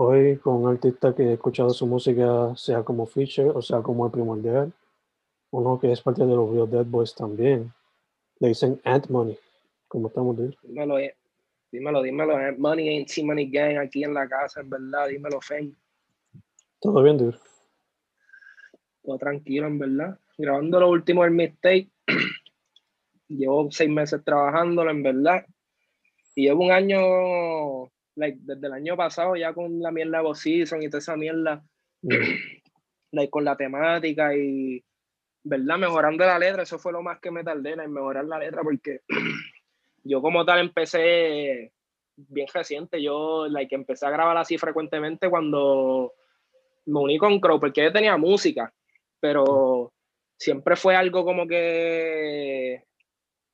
Hoy con un artista que he escuchado su música, sea como feature o sea como el primordial. Uno que es parte de los Real Dead Boys también. Le dicen Ant Money. ¿Cómo estamos, dude? Dímelo, eh, dímelo, dímelo. Ant Money Ain't Money Gang aquí en la casa, en verdad. Dímelo, Fen. ¿Todo bien, dude? Todo tranquilo, en verdad. Grabando lo último del mixtape. Llevo seis meses trabajándolo, en verdad. Y llevo un año like, desde el año pasado ya con la mierda de season y toda esa mierda, like, con la temática y, ¿verdad? Mejorando la letra, eso fue lo más que me tardé en mejorar la letra porque yo como tal empecé bien reciente, yo like, empecé a grabar así frecuentemente cuando me uní con Crow, porque yo tenía música, pero siempre fue algo como que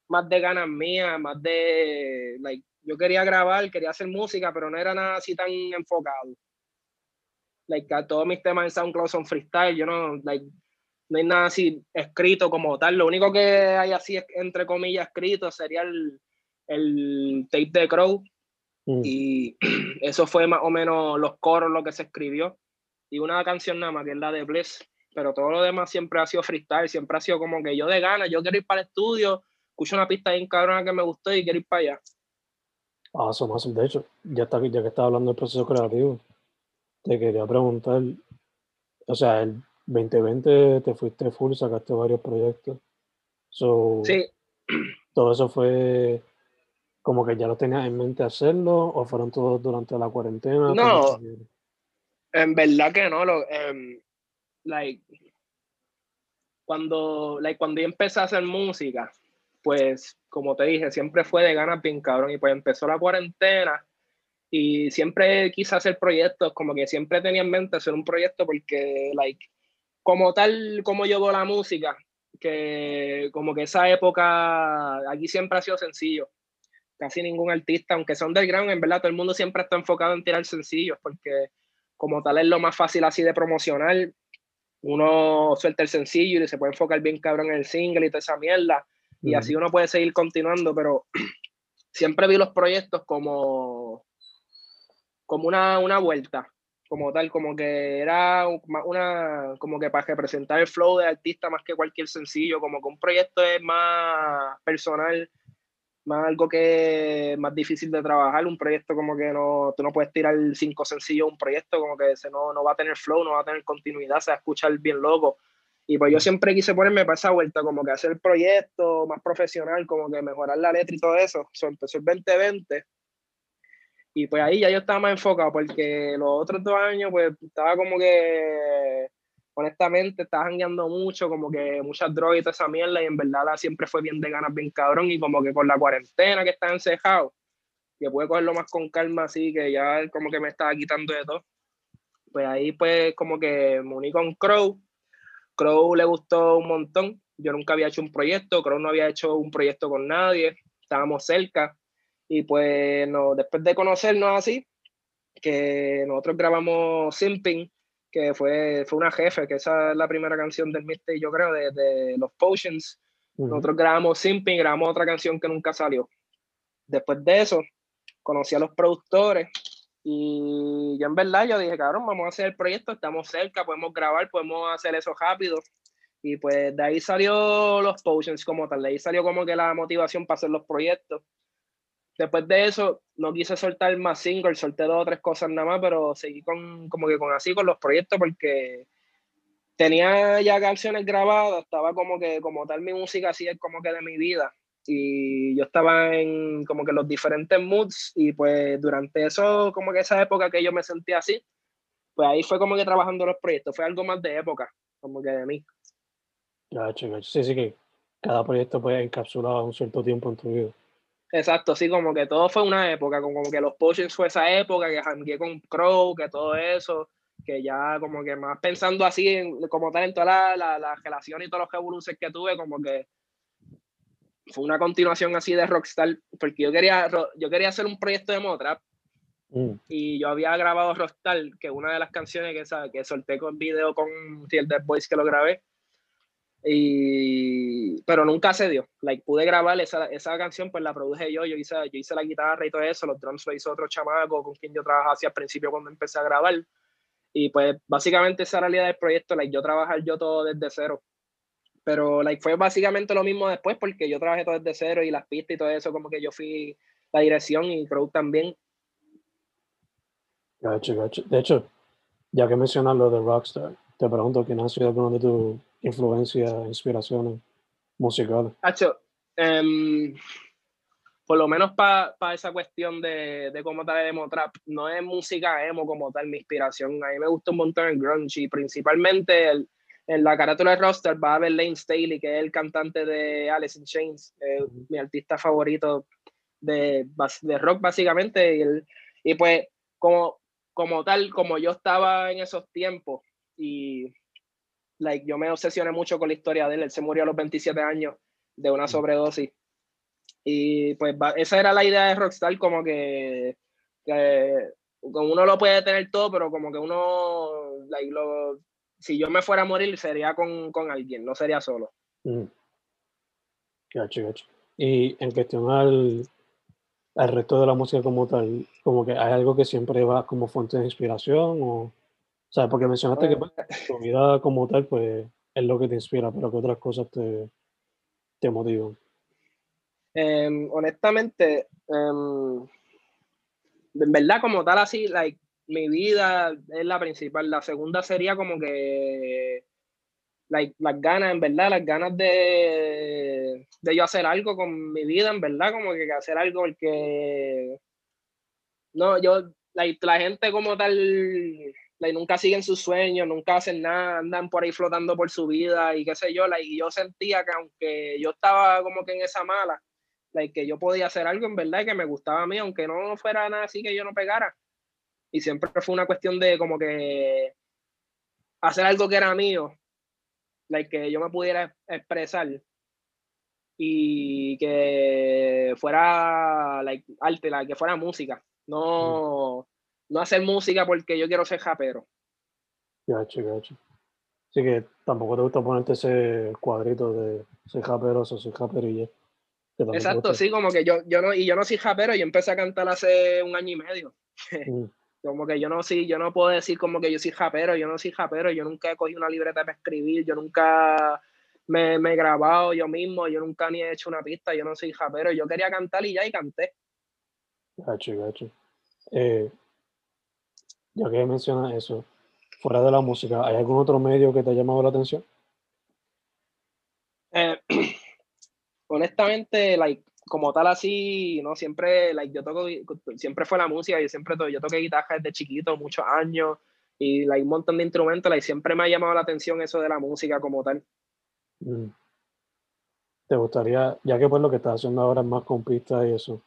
más de ganas mías, más de like, yo quería grabar, quería hacer música, pero no era nada así tan enfocado. Like, todos mis temas en SoundCloud son freestyle, yo no, like, no hay nada así escrito como tal. Lo único que hay así, entre comillas, escrito sería el, el tape de Crow. Mm. Y eso fue más o menos los coros, lo que se escribió. Y una canción nada más, que es la de Bliss. Pero todo lo demás siempre ha sido freestyle, siempre ha sido como que yo de ganas, yo quiero ir para el estudio, escucho una pista bien cabrona que me gustó y quiero ir para allá. Awesome, awesome. De hecho, ya, está, ya que estaba hablando del proceso creativo, te quería preguntar, o sea, el 2020 te fuiste full, sacaste varios proyectos. So, sí. ¿Todo eso fue como que ya lo tenías en mente hacerlo o fueron todos durante la cuarentena? No, en verdad que no. Lo, um, like, cuando, like, cuando yo empecé a hacer música, pues como te dije, siempre fue de ganas bien cabrón y pues empezó la cuarentena y siempre quise hacer proyectos, como que siempre tenía en mente hacer un proyecto porque, like, como tal, como yo veo la música, que como que esa época aquí siempre ha sido sencillo. Casi ningún artista, aunque son del ground, en verdad todo el mundo siempre está enfocado en tirar sencillos porque como tal es lo más fácil así de promocionar. Uno suelta el sencillo y se puede enfocar bien cabrón en el single y toda esa mierda y así uno puede seguir continuando, pero siempre vi los proyectos como, como una, una vuelta, como tal, como que era una, como que para representar el flow de artista más que cualquier sencillo, como que un proyecto es más personal, más algo que es más difícil de trabajar, un proyecto como que no, tú no puedes tirar cinco sencillos un proyecto, como que ese no, no va a tener flow, no va a tener continuidad, se va a escuchar bien loco. Y pues yo siempre quise ponerme para esa vuelta, como que hacer el proyecto más profesional, como que mejorar la letra y todo eso. So, empezó el 2020. Y pues ahí ya yo estaba más enfocado, porque los otros dos años, pues estaba como que, honestamente, estaba jangueando mucho, como que muchas drogas y toda esa mierda, y en verdad la siempre fue bien de ganas, bien cabrón, y como que con la cuarentena que estaba encejado, que pude cogerlo más con calma, así que ya como que me estaba quitando de todo. Pues ahí, pues, como que me uní con Crow Crow le gustó un montón. Yo nunca había hecho un proyecto, Crow no había hecho un proyecto con nadie, estábamos cerca. Y pues no, después de conocernos así, que nosotros grabamos Simping, que fue, fue una jefe, que esa es la primera canción del mixtape, yo creo, de, de los Potions. Nosotros grabamos Simping, grabamos otra canción que nunca salió. Después de eso, conocí a los productores y yo en verdad yo dije, cabrón, vamos a hacer el proyecto, estamos cerca, podemos grabar, podemos hacer eso rápido. Y pues de ahí salió los Potions como tal, de ahí salió como que la motivación para hacer los proyectos. Después de eso, no quise soltar más singles, solté dos o tres cosas nada más, pero seguí con, como que con así, con los proyectos, porque tenía ya canciones grabadas, estaba como que, como tal, mi música así es como que de mi vida. Y yo estaba en como que los diferentes moods, y pues durante eso, como que esa época que yo me sentía así, pues ahí fue como que trabajando los proyectos, fue algo más de época, como que de mí. Gacho, gacho. Sí, sí que cada proyecto pues encapsulaba un cierto tiempo en tu vida. Exacto, sí, como que todo fue una época, como, que los Potions fue esa época, que jangué con Crow, que todo eso, que ya como que más pensando así, en, como tal, en toda la, la, relación y todos los revoluciones que tuve, como que fue una continuación así de Rockstar, porque yo quería, yo quería hacer un proyecto de Motrap, mm. y yo había grabado Rockstar, que una de las canciones que, que solté con video con Dead Boys que lo grabé, y, pero nunca se dio. Like, pude grabar esa, esa canción, pues la produje yo, yo hice, yo hice la guitarra y todo eso, los drums lo hizo otro chamaco con quien yo trabajaba hacia el principio cuando empecé a grabar. Y pues básicamente esa realidad del proyecto, like, yo trabajar yo todo desde cero. Pero like, fue básicamente lo mismo después porque yo trabajé todo desde cero y las pistas y todo eso, como que yo fui la dirección y Crow también. Gacho, gacho. De hecho, ya que mencionas lo de Rockstar, te pregunto quién ha sido alguno de tus influencias, inspiraciones musicales. Em, por lo menos para esa cuestión de, de cómo tal emo trap, no es música emo como tal mi inspiración. A mí me gusta un montón el grunge y principalmente el, en la carátula de roster va a haber Lane Staley, que es el cantante de Alice in Chains, mi artista favorito de, de rock básicamente. Y, el, y pues como, como tal, como yo estaba en esos tiempos, y like, yo me obsesioné mucho con la historia de él. Él se murió a los 27 años de una sobredosis. Y pues esa era la idea de Rockstar, como que, que uno lo puede tener todo, pero como que uno, like, lo, si yo me fuera a morir, sería con, con alguien, no sería solo. Mm. Y en cuestión al, al resto de la música como tal, como que hay algo que siempre va como fuente de inspiración o o sea, porque mencionaste que pues, tu vida como tal, pues, es lo que te inspira, pero que otras cosas te, te motivan. Em, honestamente, em, en verdad, como tal, así, like, mi vida es la principal. La segunda sería como que like, las ganas, en verdad, las ganas de, de yo hacer algo con mi vida, en verdad, como que hacer algo porque no, yo, like, la gente como tal y nunca siguen sus sueños, nunca hacen nada, andan por ahí flotando por su vida y qué sé yo, y yo sentía que aunque yo estaba como que en esa mala, like, que yo podía hacer algo en verdad que me gustaba a mí, aunque no fuera nada así que yo no pegara. Y siempre fue una cuestión de como que hacer algo que era mío, like, que yo me pudiera expresar y que fuera like, arte, que fuera música, no no hacer música porque yo quiero ser japero. Gacho, gacho. Así que tampoco te gusta ponerte ese cuadrito de ser japero o soy japero y ya. Exacto, sí, como que yo, yo no, y yo no soy japero, yo empecé a cantar hace un año y medio. Mm. Como que yo no sí, yo no puedo decir como que yo soy japero, yo no soy japero, yo nunca he cogido una libreta para escribir, yo nunca me, me, he grabado yo mismo, yo nunca ni he hecho una pista, yo no soy japero, yo quería cantar y ya y canté. Gacho, gacho. Eh, ya que mencionas eso, fuera de la música, ¿hay algún otro medio que te ha llamado la atención? Eh, honestamente, like, como tal así, no siempre, like, yo toco, siempre fue la música, yo siempre yo toqué guitarra desde chiquito, muchos años, y like, un montón de instrumentos, like, siempre me ha llamado la atención eso de la música como tal. Mm. ¿Te gustaría, ya que pues lo que estás haciendo ahora es más con pistas y eso,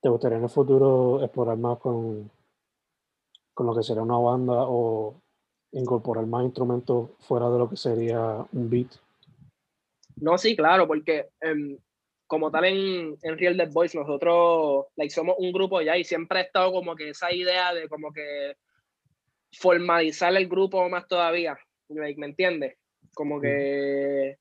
¿te gustaría en el futuro explorar más con con lo que sería una banda o incorporar más instrumentos fuera de lo que sería un beat? No, sí, claro, porque em, como tal en, en, Real Dead Boys nosotros like, somos un grupo ya y siempre ha estado como que esa idea de como que formalizar el grupo más todavía, ¿me entiendes? Como que,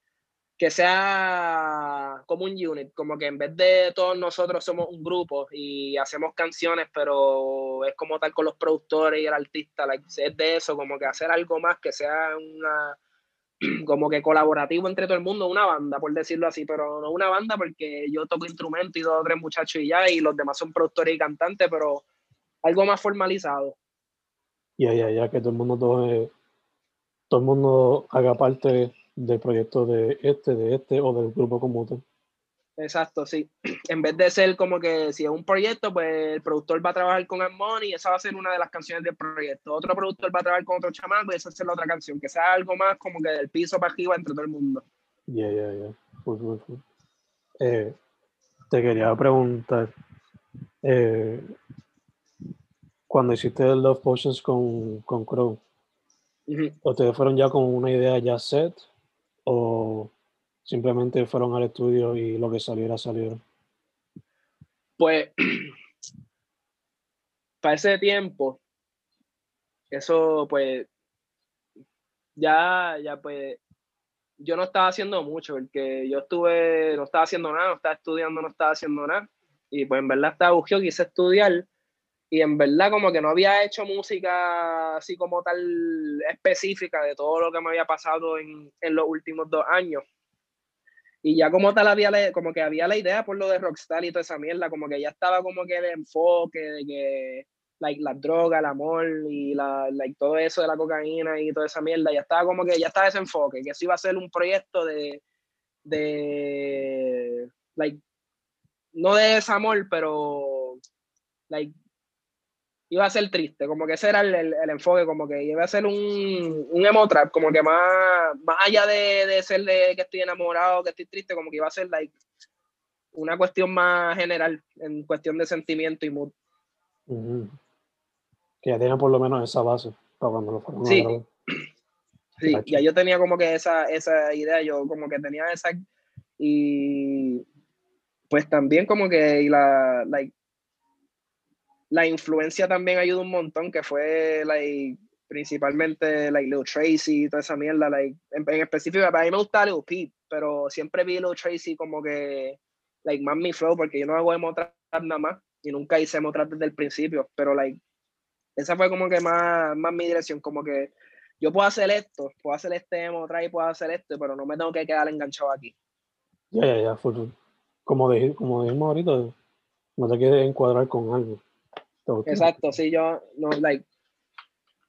que sea como un unit, como que en vez de todos nosotros somos un grupo y hacemos canciones, pero es como tal con los productores y el artista, es de eso, como que hacer algo más que sea una como que colaborativo entre todo el mundo, una banda, por decirlo así, pero no una banda porque yo toco instrumento y dos o tres muchachos y ya, y los demás son productores y cantantes, pero algo más formalizado. Ya, ya, ya, que todo el mundo, todo, todo el mundo haga parte del proyecto de este, de este o del grupo como tal. Exacto, sí. En vez de ser como que si es un proyecto, pues el productor va a trabajar con Harmony y esa va a ser una de las canciones del proyecto. Otro productor va a trabajar con otro chamaco y esa va a ser la otra canción. Que sea algo más como que del piso para arriba entre todo el mundo. Ya, ya, ya. Eh, te quería preguntar, eh, cuando hiciste Love Potions con, con Crow, ¿ustedes fueron ya con una idea ya set o simplemente fueron al estudio y lo que saliera saliera? Pues, para ese tiempo, eso pues, ya, ya pues, yo no estaba haciendo mucho, porque yo estuve, no estaba haciendo nada, no estaba estudiando, no estaba haciendo nada, y pues en verdad estaba buscando, quise estudiar, y en verdad como que no había hecho música así como tal específica de todo lo que me había pasado en, en los últimos dos años. Y ya como tal había, como que había la idea por lo de Rockstar y toda esa mierda, como que ya estaba como que el enfoque de que like, la droga, el amor y la, like, todo eso de la cocaína y toda esa mierda, ya estaba como que ya estaba ese enfoque, que eso iba a ser un proyecto de, de like, no de desamor, pero like, iba a ser triste, como que ese era el, el, enfoque, como que iba a ser un, un emo trap, como que más, más allá de, de, ser de que estoy enamorado, que estoy triste, como que iba a ser like una cuestión más general, en cuestión de sentimiento y mood. Que ya tenía por lo menos esa base para cuando lo fueron sí. Sí, ya yo tenía como que esa, esa idea, yo como que tenía esa y pues también como que y la, like, la influencia también ayuda un montón, que fue like, principalmente like, Lil Tracy y toda esa mierda. Like, en, específico, a mí me gusta Lil Peep, pero siempre vi Lil Tracy como que like, más mi flow, porque yo no hago emo nada más y nunca hice emo desde el principio, pero like, esa fue como que más, más mi dirección, como que yo puedo hacer esto, puedo hacer este emo y puedo hacer esto, pero no me tengo que quedar enganchado aquí. Ya, ya, ya, como, como dijimos ahorita, no te quieres encuadrar con algo. Exacto, sí, yo, no, like,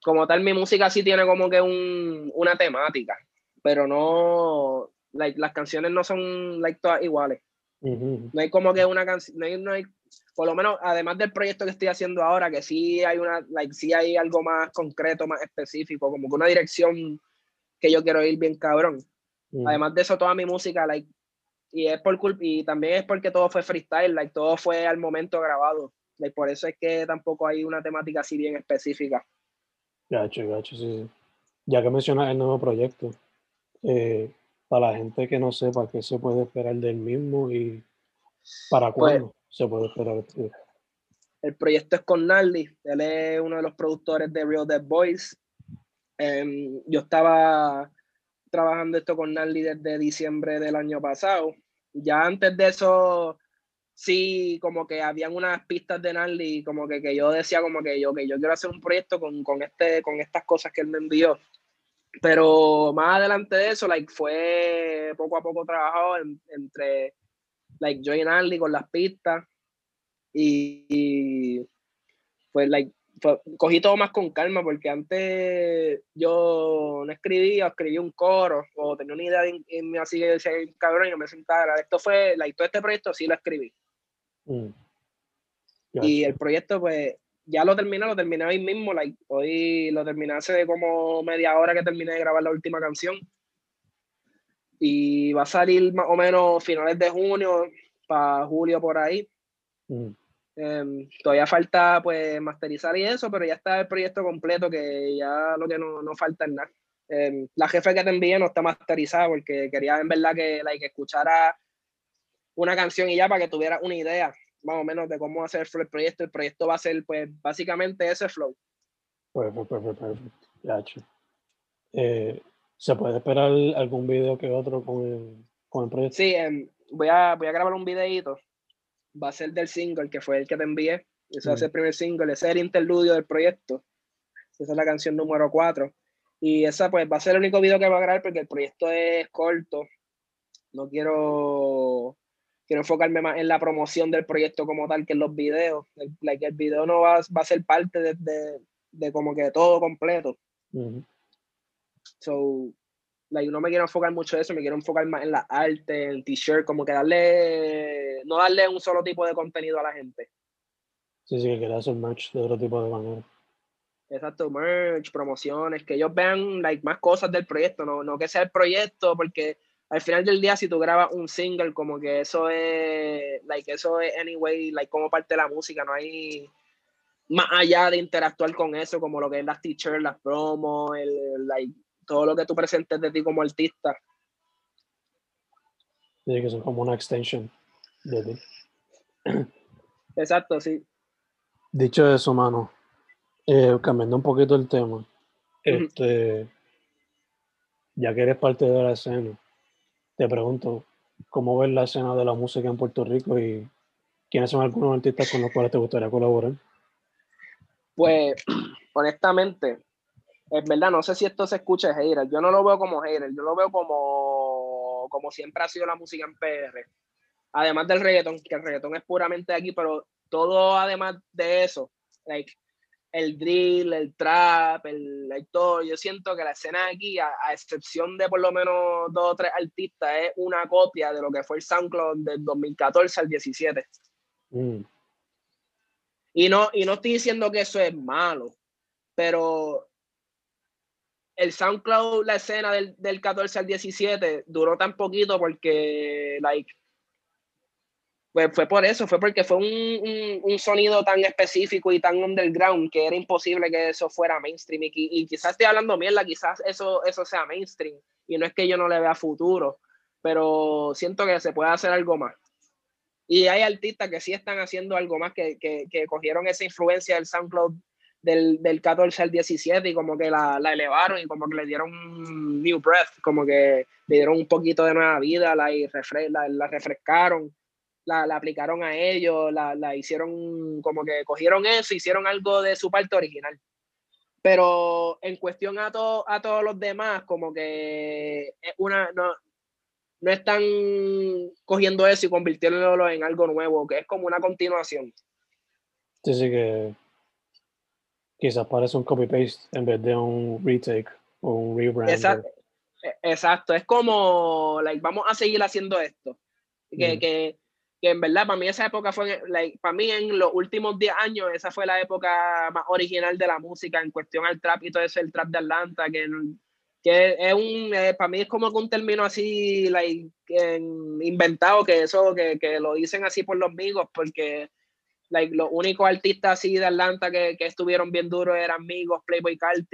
como tal, mi música sí tiene como que un, una temática, pero no, like, las canciones no son, like, todas iguales. No hay como que una canción, no hay, no hay, por lo menos, además del proyecto que estoy haciendo ahora, que sí hay una, like, sí hay algo más concreto, más específico, como que una dirección que yo quiero ir bien cabrón. Además de eso, toda mi música, like, y es por culpa, y también es porque todo fue freestyle, like, todo fue al momento grabado. Y por eso es que tampoco hay una temática así bien específica. Gacho, gacho, sí. Ya que mencionas el nuevo proyecto, eh, para la gente que no sepa qué se puede esperar del mismo y para pues cuándo se puede esperar. El proyecto es con Nardi, él es uno de los productores de Real Dead Boys. Em, yo estaba trabajando esto con Nardi desde diciembre del año pasado. Ya antes de eso sí, como que habían unas pistas de Narly, como que, que yo decía como que yo, que yo quiero hacer un proyecto con, con, este, con estas cosas que él me envió. Pero más adelante de eso, like, fue poco a poco trabajado entre like, yo y Narly con las pistas. Y, pues, like, cogí todo más con calma porque antes yo no escribía, escribí un coro o tenía una idea me así que decía, cabrón, yo me sentaba. Esto fue, like, todo este proyecto sí lo escribí. Mm. Y el proyecto, pues, ya lo terminé, lo terminé hoy mismo. Like, hoy lo terminé hace como media hora que terminé de grabar la última canción. Y va a salir más o menos finales de junio, para julio por ahí. Mm. Em, todavía falta pues masterizar y eso, pero ya está el proyecto completo, que ya lo que no, no falta es nada. Em, la jefe que te envié no está masterizada porque quería en verdad que, like, escuchara una canción y ya para que tuviera una idea más o menos de cómo hacer el proyecto. El proyecto va a ser, pues, básicamente ese flow. Perfecto, perfecto, perfecto. Gacho. Eh, ¿Se puede esperar algún video que otro con el, con el proyecto? Sí, em, voy, a, voy a grabar un videito. Va a ser del single, que fue el que te envié. Ese va a ser el primer single, ese es el interludio del proyecto. Esa es la canción número 4. Y esa pues va a ser el único video que va a grabar porque el proyecto es corto. No quiero quiero enfocarme más en la promoción del proyecto como tal que en los videos. El, like, el video no va, va a ser parte de, de, de, como que todo completo. So, like, no me quiero enfocar mucho en eso, me quiero enfocar más en la arte, en el t-shirt, como que darle, no darle un solo tipo de contenido a la gente. Sí, sí, que quieras hacer merch de otro tipo de manera. Exacto, merch, promociones, que ellos vean like, más cosas del proyecto, no, no que sea el proyecto, porque al final del día, si tú grabas un single, como que eso es, like, eso es anyway, like, como parte de la música, no hay más allá de interactuar con eso, como lo que es las t-shirts, las promos, el, like, todo lo que tú presentes de ti como artista. Sí, que son como una extension de ti. Exacto, sí. Dicho eso, mano, eh, cambiando un poquito el tema, este, ya que eres parte de la escena, te pregunto, ¿cómo ves la escena de la música en Puerto Rico y quiénes son algunos artistas con los cuales te gustaría colaborar? Pues, honestamente, es verdad, no sé si esto se escucha de hater. Yo no lo veo como hater, yo lo veo como, como siempre ha sido la música en PR. Además del reggaetón, que el reggaetón es puramente aquí, pero todo además de eso, like, el drill, el trap, el, el, todo. Yo siento que la escena aquí, a, excepción de por lo menos dos o tres artistas, es una copia de lo que fue el SoundCloud del 2014 al 17. Mm. Y, no, y no estoy diciendo que eso es malo, pero el SoundCloud, la escena del, del 14 al 17, duró tan poquito porque, like, pues fue por eso, fue porque fue un, un, sonido tan específico y tan underground que era imposible que eso fuera mainstream. Y, quizás estoy hablando mierda, quizás eso, eso sea mainstream. Y no es que yo no le vea futuro, pero siento que se puede hacer algo más. Y hay artistas que sí están haciendo algo más, que, que, que cogieron esa influencia del SoundCloud del, del 14 al 17 y como que la, la, elevaron y como que le dieron new breath, como que le dieron un poquito de nueva vida, la, y refre la, la refrescaron la, aplicaron a ellos, la, la, hicieron como que cogieron eso, hicieron algo de su parte original. Pero en cuestión a, a todos los demás, como que una, no, no están cogiendo eso y convirtiéndolo en algo nuevo, que es como una continuación. Sí, sí, que quizás parece un copy-paste en vez de un retake o un rebrand. Exacto, e, exacto. es como, like, vamos a seguir haciendo esto. Que, que que en verdad para mí esa época fue, like, para mí en los últimos 10 años, esa fue la época más original de la música en cuestión al trap y todo eso, el trap de Atlanta, que, que es un, eh, para mí es como que un término así, like, inventado, que eso, que, que, lo dicen así por los amigos, porque like, los únicos artistas así de Atlanta que, que estuvieron bien duros eran amigos, Playboy Carti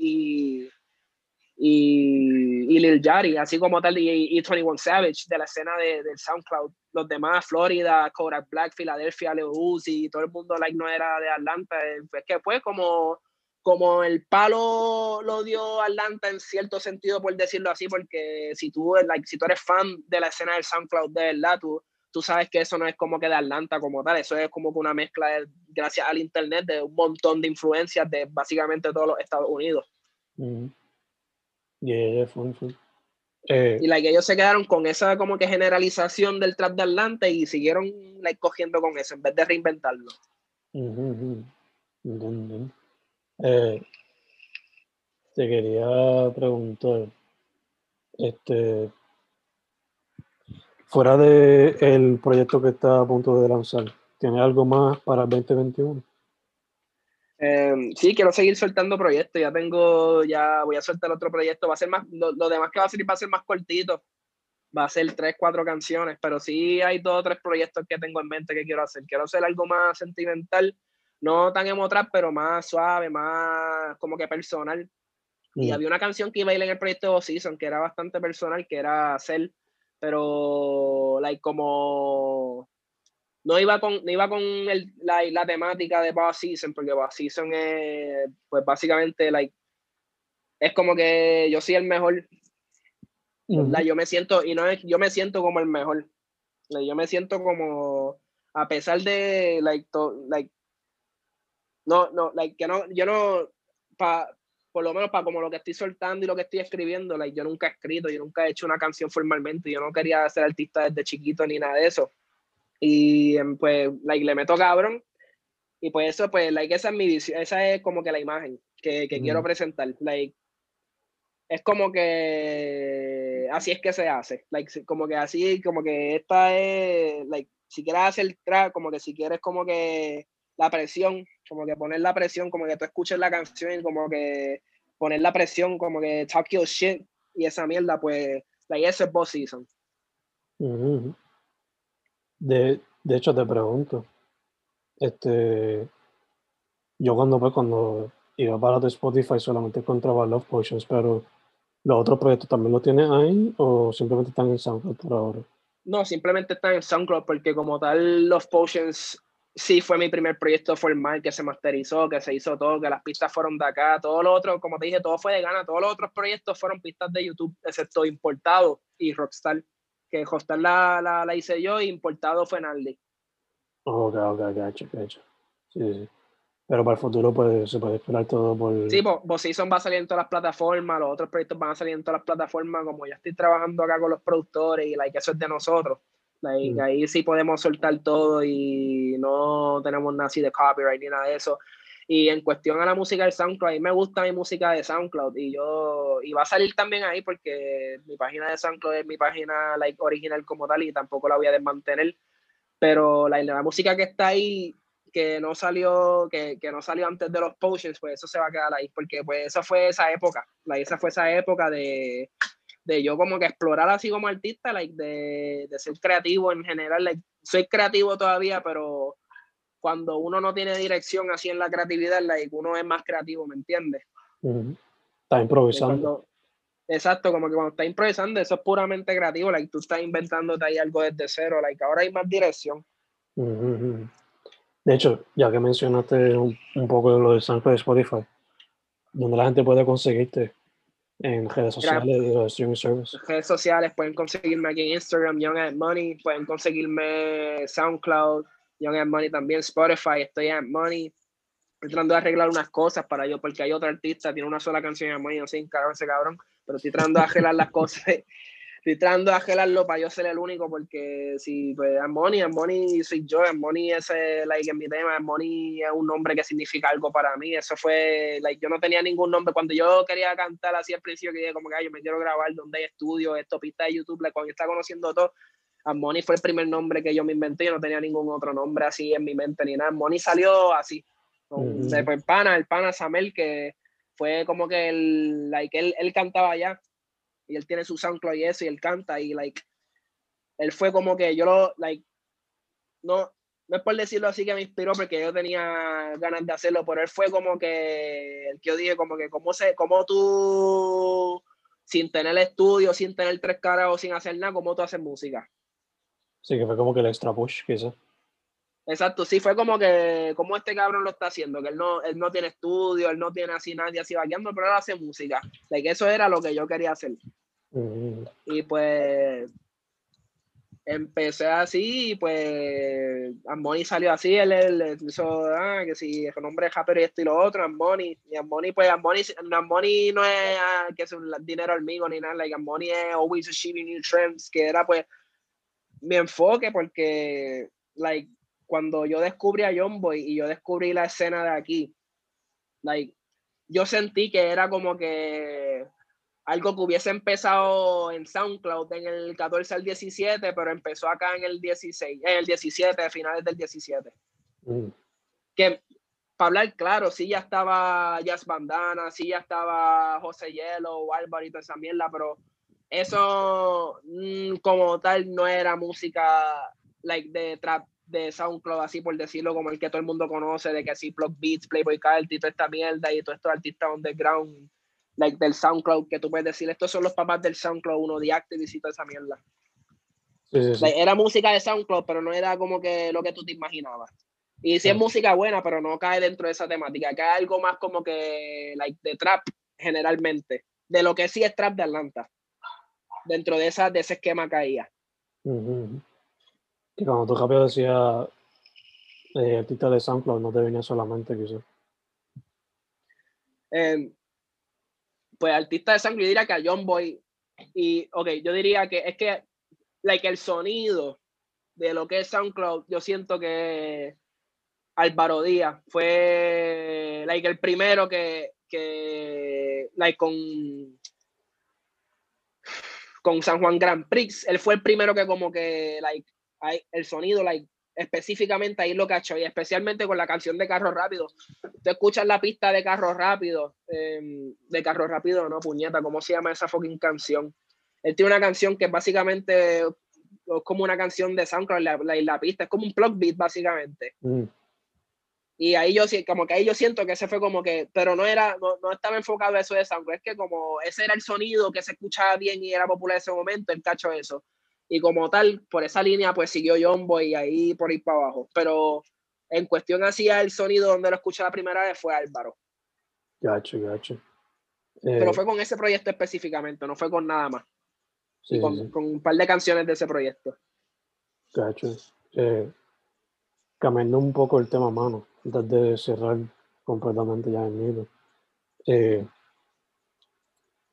y, y Lil Yachty, así como tal, y, y 21 Savage de la escena de, del SoundCloud. Los demás, Florida, Kodak Black, Filadelfia, Leo Uzi, todo el mundo like, no era de Atlanta. Es que fue como, como el palo lo dio Atlanta en cierto sentido, por decirlo así, porque si tú, like, si tú eres fan de la escena del SoundCloud de verdad, tú, tú sabes que eso no es como que de Atlanta como tal, eso es como que una mezcla, de, gracias al Internet, de un montón de influencias de básicamente todos los Estados Unidos. Yeah, fun. Eh, y like, ellos se quedaron con esa como que generalización del trap de Atlanta y siguieron like, cogiendo con eso en vez de reinventarlo. Eh, te quería preguntar, este, fuera de el proyecto que está a punto de lanzar, ¿tiene algo más para el 2021? Em, sí, quiero seguir soltando proyectos. Ya tengo, ya voy a soltar otro proyecto. Va a ser más, lo, demás que va a salir va a ser más cortito. Va a ser tres, cuatro canciones, pero sí hay dos o tres proyectos que tengo en mente que quiero hacer. Quiero hacer algo más sentimental, no tan emotrap, pero más suave, más como que personal. Y mm. había una canción que iba a ir en el proyecto de Season que era bastante personal, que era Cell, pero like como no iba con, no iba con el, la, la, temática de Boss Season, porque Season es, pues básicamente, like, es como que yo soy el mejor. Yo me siento, y no es, yo me siento como el mejor. yo me siento como, a pesar de, like, like no, no, like, que no, yo no, pa, por lo menos para como lo que estoy soltando y lo que estoy escribiendo, like, yo nunca he escrito, yo nunca he hecho una canción formalmente, yo no quería ser artista desde chiquito ni nada de eso. Y em, pues, like, le meto cabrón. Y pues eso, pues, like, esa es mi visión, esa es como que la imagen que, que quiero presentar. Like, es como que así es que se hace. Like, como que así, como que esta es, like, si quieres hacer track, como que si quieres como que la presión, como que poner la presión, como que tú escuches la canción y como que poner la presión, como que talk your shit y esa mierda, pues, like, eso es boss season. De, de hecho, te pregunto, este, yo cuando, pues, cuando iba para tu Spotify solamente encontraba Love Potions, pero ¿los otros proyectos también lo tienes ahí o simplemente están en SoundCloud por ahora? No, simplemente están en SoundCloud porque como tal Love Potions sí fue mi primer proyecto formal que se masterizó, que se hizo todo, que las pistas fueron de acá, todo lo otro, como te dije, todo fue de gana, todos los otros proyectos fueron pistas de YouTube, excepto Importado y Rockstar, que Rockstar la, la, la hice yo y Importado fue Naldi. Ok, ok, gacho, gacho. Sí, sí. Pero para el futuro pues, se puede esperar todo por... Sí, Bosison va a salir en todas las plataformas, los otros proyectos van a salir en todas las plataformas, como ya estoy trabajando acá con los productores y like, eso es de nosotros. Mm. Ahí sí podemos soltar todo y no tenemos nada así de copyright ni nada de eso. Y en cuestión a la música del SoundCloud, a mí me gusta mi música de SoundCloud y yo y va a salir también ahí porque mi página de SoundCloud es mi página like original como tal y tampoco la voy a desmantener. Pero la, la música que está ahí que no salió que, que, no salió antes de los potions, pues eso se va a quedar ahí porque pues esa fue esa época, la esa fue esa época de de yo como que explorar así como artista, like, de, de ser creativo en general. Like, soy creativo todavía, pero cuando uno no tiene dirección así en la creatividad, like, uno es más creativo, ¿me entiendes? Está improvisando. exacto, como que cuando está improvisando, eso es puramente creativo, like, tú estás inventándote ahí algo desde cero, like, ahora hay más dirección. De hecho, ya que mencionaste un, un poco de lo de SoundCloud de Spotify, donde la gente puede conseguirte en redes sociales y los streaming services. Redes sociales pueden conseguirme aquí en Instagram, Young at Money, pueden conseguirme SoundCloud, Young at Money también, Spotify, estoy at Money. Estoy tratando de arreglar unas cosas para yo, porque hay otro artista, tiene una sola canción de Money, no sé, carajo ese cabrón, pero estoy tratando de arreglar las cosas estoy tratando de agelarlo para yo ser el único, porque si, pues, Money, Money soy yo, Money es, like, en mi tema, Money es un nombre que significa algo para mí, eso fue, like, yo no tenía ningún nombre, cuando yo quería cantar así al principio, que dije como que, yo me quiero grabar donde hay estudio, esto, pista de YouTube, like, cuando yo estaba conociendo todo, Money fue el primer nombre que yo me inventé, yo no tenía ningún otro nombre así en mi mente ni nada, Money salió así, con, el pana, el pana Samel, que fue como que el, like, él, él cantaba allá, y él tiene su SoundCloud y eso, y él canta, y like, él fue como que yo lo, like, no, no es por decirlo así que me inspiró porque yo tenía ganas de hacerlo, pero él fue como que, el que yo dije, como que, ¿cómo, se, cómo tú, sin tener estudio, sin tener tres caras o sin hacer nada, cómo tú haces música? Sí, que fue como que el extra push, quizás. Exacto, sí, fue como que, como este cabrón lo está haciendo, que él no, él no tiene estudio, él no tiene así nadie así vaqueando, pero él hace música. De que eso era lo que yo quería hacer. Mm. Y pues empecé así, y pues Amoni salió así, él, él, hizo, ah, que si el nombre es Japper y esto y lo otro, Amoni, y Amoni, pues Amoni, no es ah, que es un dinero amigo ni nada, like Amoni es always achieving new trends, que era pues mi enfoque, porque, like, cuando yo descubrí a John Boy y yo descubrí la escena de aquí, like, yo sentí que era como que algo que hubiese empezado en SoundCloud en el 14 al 17, pero empezó acá en el 16, en el 17, finales del 17. Mm. Que, para hablar claro, sí ya estaba Jazz Bandana, sí ya estaba José Hielo, Álvaro y toda esa mierda, pero eso mm, como tal no era música like de trap de SoundCloud, así por decirlo, como el que todo el mundo conoce, de que así Plug Beats, Playboy Card y toda esta mierda y todos estos artistas underground, like del SoundCloud, que tú puedes decir, estos son los papás del SoundCloud, uno de Activist y toda esa mierda. era música de SoundCloud, pero no era como que lo que tú te imaginabas. Y sí es música buena, pero no cae dentro de esa temática. Cae algo más como que, like, de trap, generalmente. De lo que sí es trap de Atlanta. Dentro de, esa, de ese esquema caía. Que cuando tú rápido decías eh, artista de SoundCloud, no te venía solamente quizás. Eh, pues artista de SoundCloud, yo diría que a John Boy. Y, ok, yo diría que es que, like, el sonido de lo que es SoundCloud, yo siento que Álvaro Díaz fue, like, el primero que, que like, con con San Juan Grand Prix, él fue el primero que como que, like, el sonido, like, específicamente ahí lo cachó, y especialmente con la canción de Carros Rápidos. Tú escuchas la pista de Carros Rápidos, em, de Carros Rápidos, no, puñeta, ¿cómo se llama esa fucking canción? Él tiene una canción que básicamente es como una canción de SoundCloud, la, la, pista es como un plug beat, básicamente. Mm. Y ahí yo como que ahí yo siento que ese fue como que, pero no era, no, no estaba enfocado a eso de SoundCloud, es que como ese era el sonido que se escuchaba bien y era popular en ese momento, el cacho eso. Y como tal, por esa línea, pues siguió John Boy ahí por ir para abajo. Pero en cuestión hacia el sonido donde lo escuché la primera vez fue Álvaro. Gacho, gacho. Pero eh, fue con ese proyecto específicamente, no fue con nada más. Sí, con, con, un par de canciones de ese proyecto. Gacho. Eh, cambiando un poco el tema, mano antes de cerrar completamente ya en nido. Eh,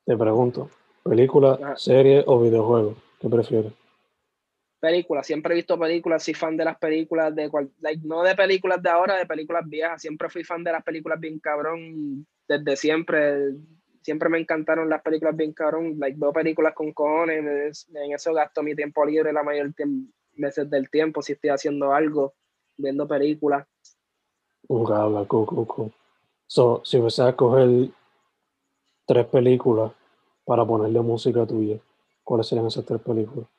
te pregunto, ¿película, serie o videojuego? ¿Qué prefieres? Película, siempre he visto películas, soy fan de las películas, de cual, no de películas de ahora, de películas viejas, siempre fui fan de las películas bien cabrón, desde siempre, siempre me encantaron las películas bien cabrón, like, veo películas con cojones, en eso gasto mi tiempo libre la mayor veces del tiempo, si estoy haciendo algo, viendo películas. Un So, si fuese a coger tres películas para ponerle música tuya, ¿cuáles serían esas tres películas?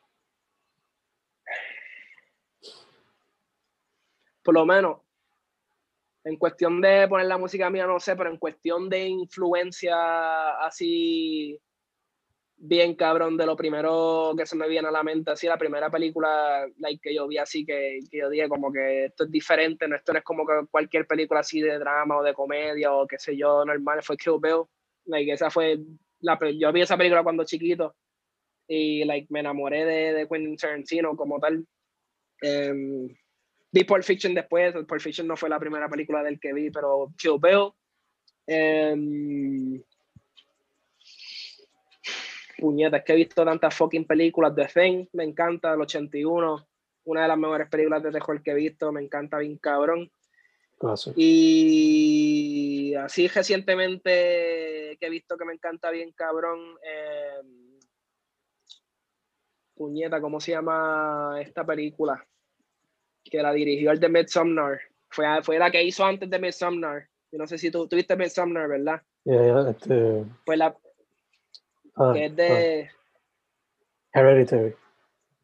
Por lo menos, en cuestión de poner la música mía, no sé, pero en cuestión de influencia así bien cabrón de lo primero que se me viene a la mente, así la primera película like, que yo vi así, que, que, yo dije como que esto es diferente, no, esto no es como que cualquier película así de drama o de comedia o qué sé yo, normal, fue Kill Bill, like, esa fue, la, yo vi esa película cuando chiquito y like, me enamoré de, de Quentin Tarantino como tal. Um, vi Pulp Fiction después, Pulp Fiction no fue la primera película del que vi, pero Kill Bill. Um, puñetas, que he visto tantas fucking películas. de Thing, me encanta, el 81, una de las mejores películas de terror que he visto, me encanta bien cabrón. Y así recientemente que he visto que me encanta bien cabrón. Em, puñeta, ¿cómo se llama esta película? Que la dirigió el de Midsommar. Fue, fue la que hizo antes de Midsommar. Yo no sé si tú tuviste Midsommar, ¿verdad? este... Pues la, Ah, que es de ah. Hereditary.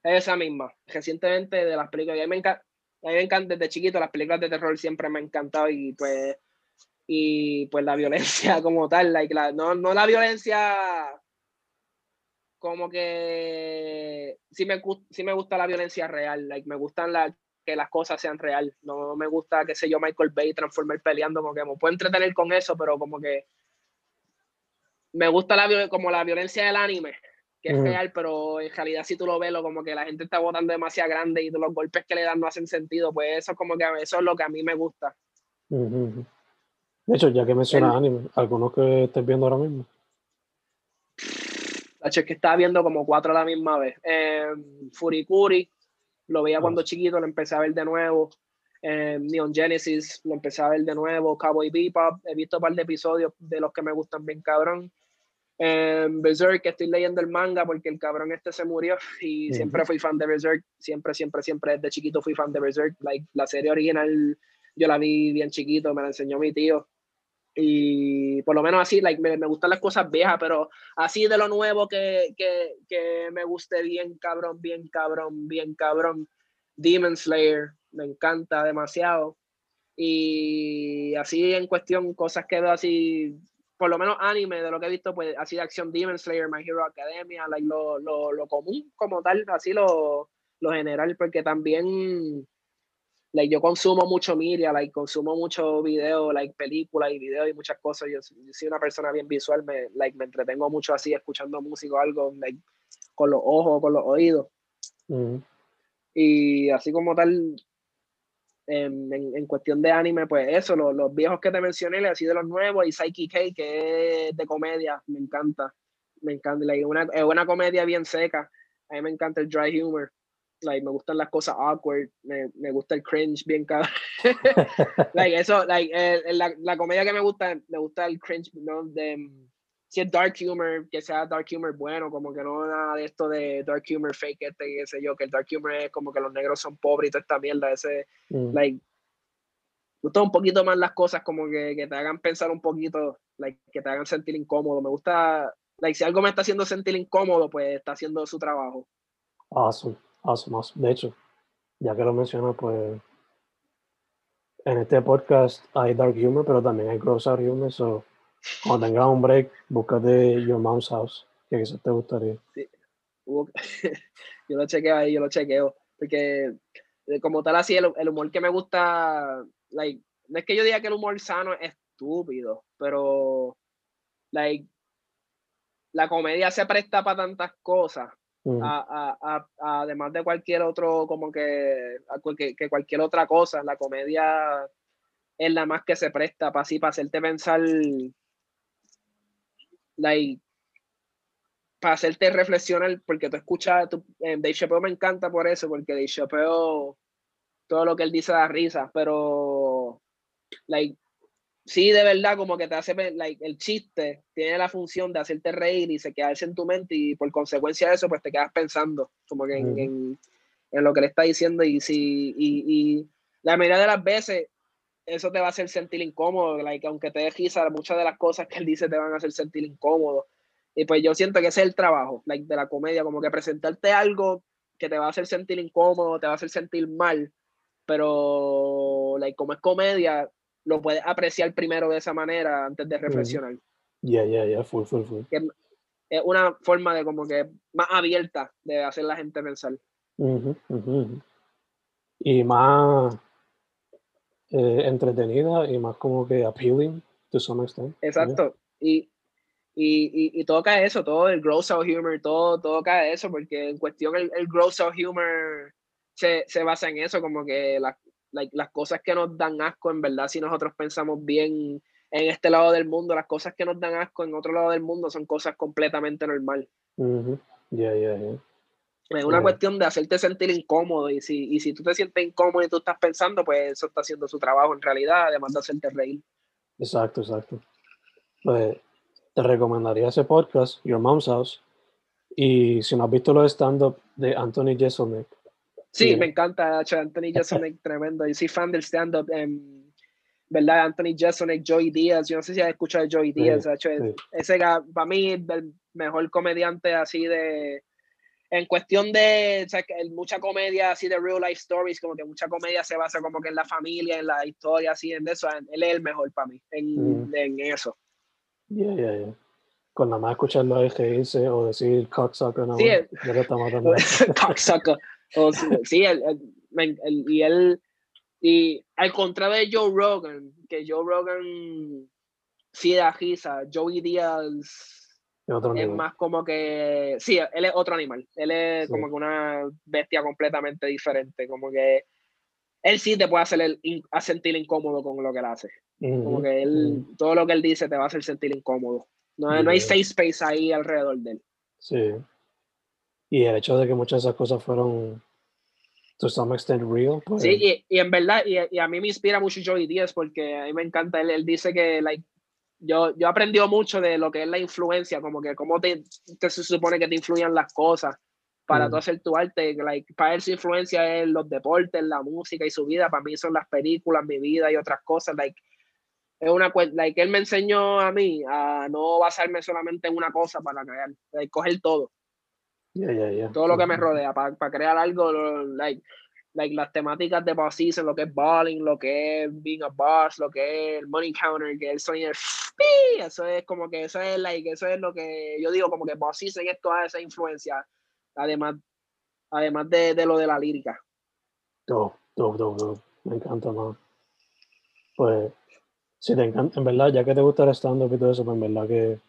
Esa misma. Recientemente de las películas. A mí me encanta, a mí me encanta desde chiquito las películas de terror siempre me han encantado y pues y pues la violencia como tal, like, no, no la violencia como que sí me, sí me gusta la violencia real, like, me gustan la, que las cosas sean real, no me gusta, que sé yo, Michael Bay transformar peleando, como que me puedo entretener con eso, pero como que me gusta la, como la violencia del anime, que es real, pero en realidad si tú lo ves, lo, como que la gente está votando demasiado grande y los golpes que le dan no hacen sentido, pues eso como que eso es lo que a mí me gusta. De hecho, ya que mencionas anime, ¿algunos que estés viendo ahora mismo? La es que estaba viendo como cuatro a la misma vez. Eh, Furikuri, lo veía cuando chiquito, lo empecé a ver de nuevo. Eh, Neon Genesis, lo empecé a ver de nuevo. Cowboy Bebop, he visto un par de episodios de los que me gustan bien cabrón. Berserk, que estoy leyendo el manga porque el cabrón este se murió y siempre fui fan de Berserk, siempre, siempre, siempre desde chiquito fui fan de Berserk, like, la serie original yo la vi bien chiquito, me la enseñó mi tío y por lo menos así, like, me, me gustan las cosas viejas, pero así de lo nuevo que, que, que me guste bien cabrón, bien cabrón, bien cabrón, Demon Slayer, me encanta demasiado y así en cuestión cosas que veo así por lo menos anime de lo que he visto, pues así de acción Demon Slayer, My Hero Academia, like, lo, lo, lo, común como tal, así lo, lo general, porque también like, yo consumo mucho media, like, consumo mucho video, like, películas y videos y muchas cosas. Yo, soy una persona bien visual, me, like, me entretengo mucho así, escuchando música o algo, like, con los ojos, con los oídos. Y así como tal, en, en, cuestión de anime, pues eso, los, los viejos que te mencioné, así de los nuevos, y Psyche K, que es de comedia, me encanta. Me encanta, like, una, es una comedia bien seca. A mí me encanta el dry humor like, me gustan las cosas awkward, me, me gusta el cringe bien cada like, eso, like, la, la, comedia que me gusta, me gusta el cringe, ¿no? De, si es dark humor, que sea dark humor bueno, como que no nada de esto de dark humor fake, este, qué sé yo, que el dark humor es como que los negros son pobres y toda esta mierda, ese, mm. like, me gusta un poquito más las cosas como que, que, te hagan pensar un poquito, like, que te hagan sentir incómodo, me gusta, like, si algo me está haciendo sentir incómodo, pues está haciendo su trabajo. Awesome. Awesome, De hecho, ya que lo mencionas, pues en este podcast hay dark humor, pero también hay gross out humor. So, cuando tengas un break, búscate Your Mom's House, que quizás te gustaría. Sí. yo lo chequeo ahí, yo lo chequeo. Porque, eh, como tal, así, el, el, humor que me gusta, like, no es que yo diga que el humor sano es estúpido, pero, like, la comedia se presta para tantas cosas además de cualquier otro, como que, que, cualquier otra cosa, la comedia es la más que se presta para así, para hacerte pensar, like, para hacerte reflexionar, porque tú escuchas, tú, eh, Dave Chappelle me encanta por eso, porque Dave Chappelle, todo lo que él dice da risa, pero, like, sí, de verdad, como que te hace, like, el chiste tiene la función de hacerte reír y se quedarse en tu mente y por consecuencia de eso, pues te quedas pensando como que en, en, en lo que le está diciendo y si, y, y, la mayoría de las veces eso te va a hacer sentir incómodo, like, aunque te dejes muchas de las cosas que él dice te van a hacer sentir incómodo. Y pues yo siento que ese es el trabajo like, de la comedia, como que presentarte algo que te va a hacer sentir incómodo, te va a hacer sentir mal, pero like, como es comedia, lo puedes apreciar primero de esa manera antes de reflexionar. Ya, ya, ya, full, full, full. Es una forma de como que más abierta de hacer la gente pensar. Y más eh, entretenida y más como que appealing to some extent. Exacto. Y, y, y, todo cae eso, todo el gross out humor, todo, todo cae eso, porque en cuestión el, el gross out humor se, se, basa en eso, como que la, las cosas que nos dan asco, en verdad, si nosotros pensamos bien en este lado del mundo, las cosas que nos dan asco en otro lado del mundo son cosas completamente normal. Ya, ya, Es una cuestión de hacerte sentir incómodo y si, y si tú te sientes incómodo y tú estás pensando, pues eso está haciendo su trabajo en realidad, además de hacerte reír. Exacto, exacto. Pues te recomendaría ese podcast, Your Mom's House. Y si no has visto los stand-up de Anthony Jeselnik, Sí, me encanta, Anthony Jeselnik, tremendo. Y soy fan del stand-up, em, ¿verdad? Anthony Jeselnik, Joey Diaz. Yo no sé si has escuchado de Joey Diaz. Ese, para mí, el mejor comediante así de. En cuestión de o sea, mucha comedia así de real life stories, como que mucha comedia se basa como que en la familia, en la historia, así, en eso. Él es el mejor para mí, en, en eso. Yeah, yeah, yeah. Con nada más escucharlo a dice o decir cocksucker, no, sí, cocksucker sí, y él, y al contrario de Joe Rogan, que Joe Rogan sí da risa, Joey Díaz es más como que, sí, él es otro animal, él es como que una bestia completamente diferente, como que él sí te puede hacer el, a sentir incómodo con lo que él hace. Como que él, todo lo que él dice te va a hacer sentir incómodo. No, no hay safe space ahí alrededor de él. Sí. Y el hecho de que muchas de esas cosas fueron, to some extent, real. Pues... Sí, y, y, en verdad, y, y, a mí me inspira mucho Joey Díaz porque a mí me encanta, él, él dice que, like, yo, yo he aprendido mucho de lo que es la influencia, como que cómo te, te se supone que te influyen las cosas para mm. tú hacer tu arte. Like, para él su influencia es los deportes, la música y su vida. Para mí son las películas, mi vida y otras cosas. Like, es una like, él me enseñó a mí a no basarme solamente en una cosa para crear, like, coger todo. Todo lo que me rodea para crear algo, like, like las temáticas de boss season, lo que es balling, lo que es being a boss, lo que es el money counter, que el sonido eso es como que eso es like, eso es lo que yo digo como que boss season es toda esa influencia. Además, además de, de lo de la lírica. Dope, dope, dope, dope. Me encanta, man. Pues, si te encanta, en verdad, ya que te gusta el stand-up y todo eso, pues en verdad que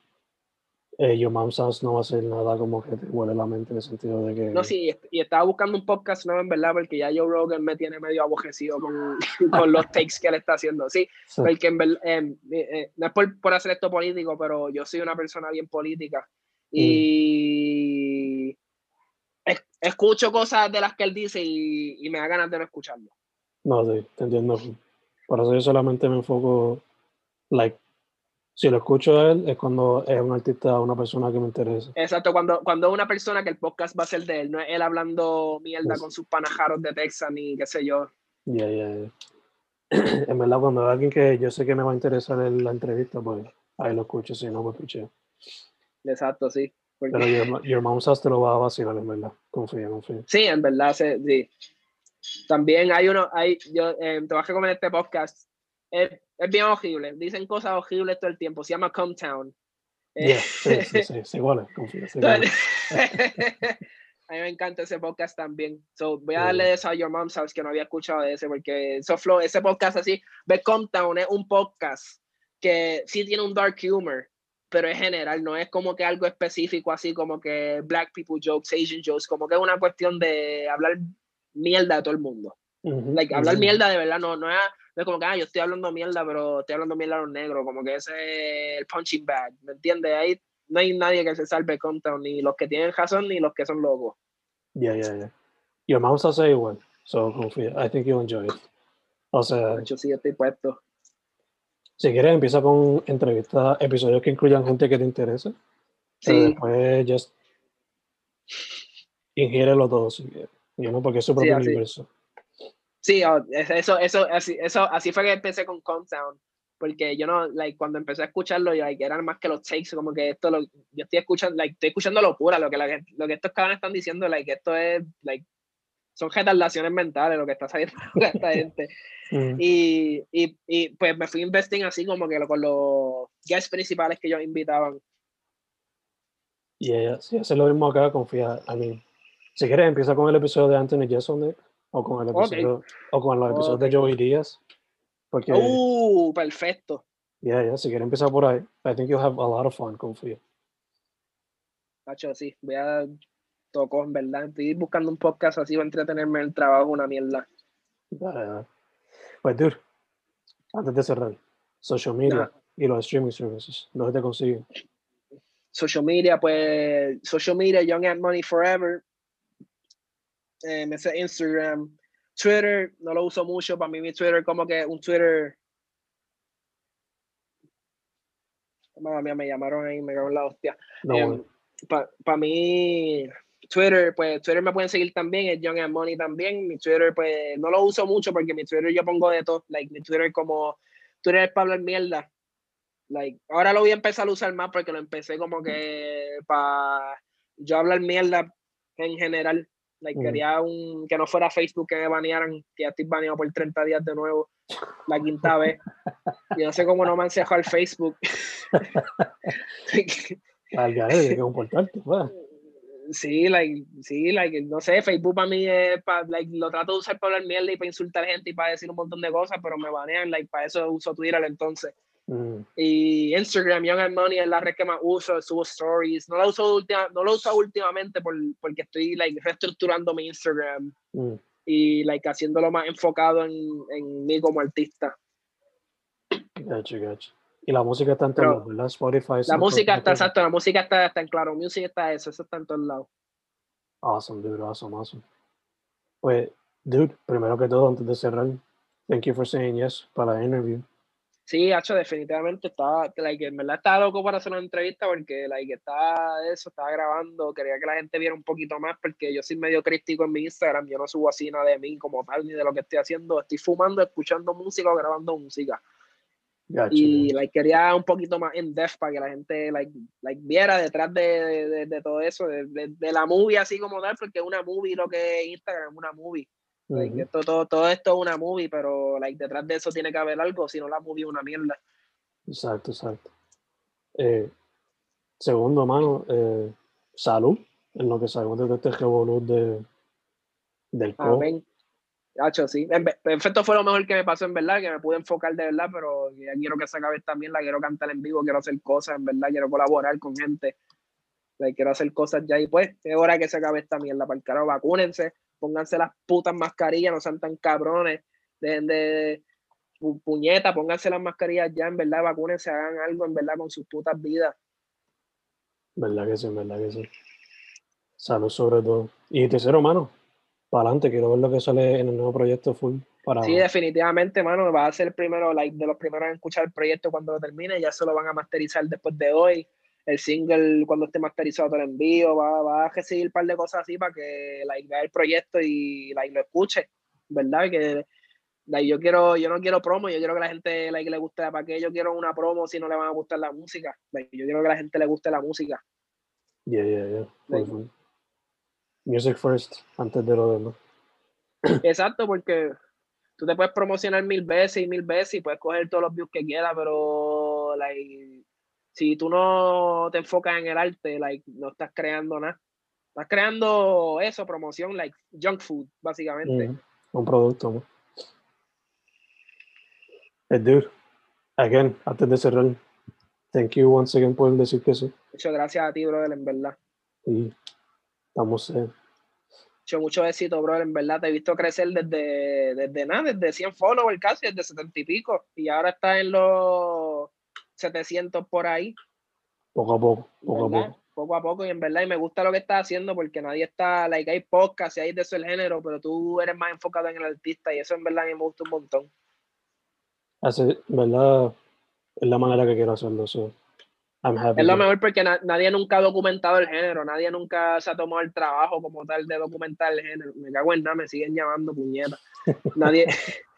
eh, Your Mom's House no va a ser nada como que te huele la mente en el sentido de que... No, sí, y estaba buscando un podcast nuevo, en verdad, porque ya Joe Rogan me tiene medio abojecido con, con los takes que él está haciendo. Sí, Sí. porque en verdad, eh, eh, no es por, por hacer esto político, pero yo soy una persona bien política. Y es- escucho cosas de las que él dice y, y me da ganas de no escucharlo. No, sí, te entiendo. Por eso yo solamente me enfoco, like, si lo escucho a él es cuando es un artista, una persona que me interesa. Exacto, cuando, cuando es una persona que el podcast va a ser de él, no es él hablando mierda Pues- con sus panajaros de Texas ni qué sé yo. Ya, ya, ya. En verdad, cuando hay alguien que yo sé que me va a interesar en la entrevista, pues ahí lo escucho, si no, me picheo. Exacto, sí. Porque- Pero Your, Your Mom's House te lo va a vacilar, en verdad. Confía, confía. Sí, en verdad, sí. sí. También hay uno, hay, yo eh, te vas a recomendar este podcast. Es, es bien horrible. Dicen cosas horribles todo el tiempo. Se llama Cometown. Eh, Yeah, sí, sí, sí, sí, igual, confía. sí, igual. a mí me encanta ese podcast también. So, voy a darle eso a Your Mom's House, que no había escuchado de ese, porque eso flow, ese podcast así, The Cometown es un podcast que sí tiene un dark humor, pero es general, no es como que algo específico así como que black people jokes, Asian jokes, como que es una cuestión de hablar mierda a todo el mundo. Ujú, Like, hablar ujú. mierda de verdad, no, no, es, no es como que ah, yo estoy hablando mierda, pero estoy hablando mierda a los negros, como que ese es el punching bag, ¿me entiendes? Ahí no hay nadie que se salve de Compton, ni los que tienen razón, ni los que son locos. Yeah, yeah, yeah. Your House es igual, so confía. I think you'll enjoy it. O sea, Yo sí estoy puesto. si quieres, empieza con entrevistas, episodios que incluyan gente que te interese. Sí. después, just ingiérelo todo, si quieres. You know, porque es su propio universo. Sí, oh, es- eso, eso, así, eso, así fue que empecé con Compound, porque yo no, like, cuando empecé a escucharlo, yo, like, eran más que los takes, como que esto, lo, yo estoy escuchando, like, estoy escuchando locura, lo que, lo que estos cabrones están diciendo, like, esto es, like, son retardaciones mentales lo que está saliendo de esta gente. Mm, Y, y, y pues me fui investing así como que lo- con los guests principales que ellos invitaban. Y ella, si hace lo mismo acá, confía. I mean, si quieres, empieza con el episodio de Anthony Jeselnik o con el episodio, o con los episodios Ok. de Joey Díaz. Porque, Uh, perfecto. yeah, yeah, si quieres empezar por ahí, I think you'll have a lot of fun, confía. Nacho, sí, voy a tocar, en verdad. Estoy buscando un podcast así para entretenerme en el trabajo, una mierda. Dale, dale. Pues, dude, antes de cerrar, social media Ajá. y los streaming services, ¿dónde te consiguen? Social media, pues, social media, Young and Money Forever. Eh, me sé Instagram. Twitter, no lo uso mucho. Para mí, mi Twitter, como que un Twitter. Mamma mía, me llamaron ahí, me cago en la hostia. No, Em, para mí, Twitter, pues Twitter me pueden seguir también, es Young and Money también. Mi Twitter, pues no lo uso mucho porque mi Twitter yo pongo de todo. Like, mi Twitter como Twitter es para hablar mierda. Like, ahora lo voy a empezar a usar más porque lo empecé como que para yo hablar mierda en general. Like, Mm. quería un que no fuera Facebook que me banearan, que ya estoy baneado por 30 días de nuevo, la quinta vez. Yo no sé cómo no me han cejado el Facebook. al garete, hay que comportarte. Sí, like, sí, like, no sé, Facebook para mí es, pa, like, lo trato de usar para hablar mierda y para insultar gente y para decir un montón de cosas, pero me banean, like, para eso uso Twitter entonces. Mm, Y Instagram, Young and Money es la red que más uso, subo stories. No lo uso, última, no lo uso últimamente por, porque estoy, like, reestructurando mi Instagram mm. y, like, haciéndolo más enfocado en, en mí como artista. Gotcha, gotcha. Y la música está en todos lados, ¿verdad? Spotify. La música está, exacto, la música está, está en Claro Music, está eso, eso está en todos lados. Awesome, dude, awesome, awesome. Pues, dude, primero que todo, antes de cerrar, thank you for saying yes para la interview. Sí, Hacho, definitivamente estaba, like, en verdad estaba loco para hacer una entrevista porque, like, estaba eso, estaba grabando, quería que la gente viera un poquito más porque yo soy medio crítico en mi Instagram, yo no subo así nada de mí como tal, ni de lo que estoy haciendo, estoy fumando, escuchando música o grabando música. Gotcha, Y, like, quería un poquito más en depth para que la gente, like, like viera detrás de, de, de todo eso, de, de, de la movie así como tal, porque una movie lo que es Instagram, una movie. Like, esto, todo, todo esto es una movie, pero like, detrás de eso tiene que haber algo, si no la movie es una mierda. Exacto, exacto. Eh, segundo, mano, eh, salud, en lo que sabemos de este revolú de, del co. Amén. Hacho, sí. Perfecto fue lo mejor que me pasó, en verdad, que me pude enfocar de verdad, pero ya quiero que se acabe también, la quiero cantar en vivo, quiero hacer cosas, en verdad, quiero colaborar con gente. Like, quiero hacer cosas ya y pues, es hora que se acabe esta mierda, para el carajo, vacúnense, pónganse las putas mascarillas, no sean tan cabrones, dejen de pu- puñeta, pónganse las mascarillas ya, en verdad, vacúnense, hagan algo, en verdad, con sus putas vidas. ¿Verdad que sí? ¿Verdad que sí? Salud sobre todo. Y tercero, mano, para adelante, quiero ver lo que sale en el nuevo proyecto full. Para... Sí, definitivamente, mano, va a ser el primero, like, de los primeros en escuchar el proyecto cuando lo termine, ya se lo van a masterizar después de hoy. El single, cuando esté masterizado, te lo envío, va, va a recibir un par de cosas así para que like, vea el proyecto y like, lo escuche, ¿verdad? Que like, yo quiero, yo no quiero promo, yo quiero que la gente like, le guste, ¿para qué yo quiero una promo si no le van a gustar la música? Like, yo quiero que la gente le guste la música. Yeah, yeah, yeah. Like-. Music first, antes de lo demás. Exacto, porque tú te puedes promocionar mil veces y mil veces y puedes coger todos los views que quieras, pero like, si tú no te enfocas en el arte, like, no estás creando nada. Estás creando eso, promoción, like junk food, básicamente. Mm, Un producto, ¿no? Eh, dude, again, antes de cerrar, thank you once again por decir que sí. Muchas gracias a ti, brother, en verdad. Y estamos, eh, Mucho, mucho éxito, brother, en verdad. Te he visto crecer desde, desde nada, desde 100 followers casi, desde 70 y pico. Y ahora está en los 700 por ahí. poco a poco, poco a poco. Poco a poco, y en verdad, y me gusta lo que estás haciendo porque nadie está, like, hay podcast y hay de eso el género, pero tú eres más enfocado en el artista y eso en verdad a mí me gusta un montón. Así, ¿verdad? Es la manera que quiero hacerlo. So, I'm happy. Es lo mejor porque na- nadie nunca ha documentado el género, nadie nunca se ha tomado el trabajo como tal de documentar el género. Me cago en nada, me siguen llamando puñeta. Nadie,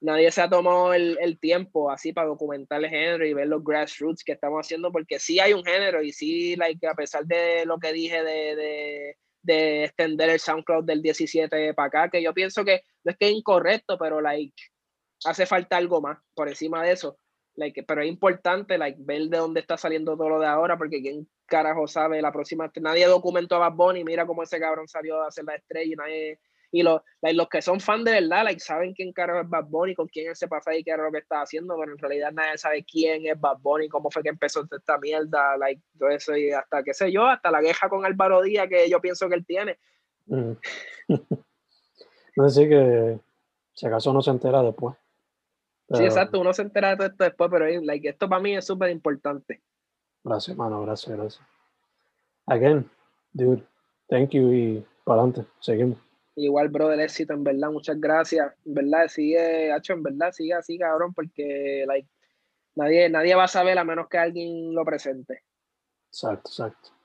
nadie se ha tomado el, el tiempo así para documentar el género y ver los grassroots que estamos haciendo, porque sí hay un género y sí, like, a pesar de lo que dije de, de, de extender el SoundCloud del 17 para acá, que yo pienso que no es que es incorrecto, pero like, hace falta algo más por encima de eso. Like, pero es importante like, ver de dónde está saliendo todo lo de ahora, porque quién carajo sabe la próxima. Nadie documentó a Bad Bunny, mira cómo ese cabrón salió a hacer la estrella y nadie. Y los, like, los que son fan de verdad, like, saben quién carajo es Bad Bunny, con quién él se pasa y qué era lo que está haciendo, pero en realidad nadie sabe quién es Bad Bunny, cómo fue que empezó toda esta mierda, like, todo eso, y hasta qué sé yo, hasta la queja con Álvaro Díaz que yo pienso que él tiene. Mm. no sé que si acaso no se entera después. Sí, exacto, uno se entera de todo esto después, pero like, esto para mí es súper importante. Gracias, mano, gracias, gracias. Again, dude, thank you y para adelante, seguimos. Igual, brother, éxito, en verdad, muchas gracias. En verdad, sigue, hacho, en verdad, sigue así, cabrón, porque like, nadie, nadie va a saber a menos que alguien lo presente. Exacto, exacto.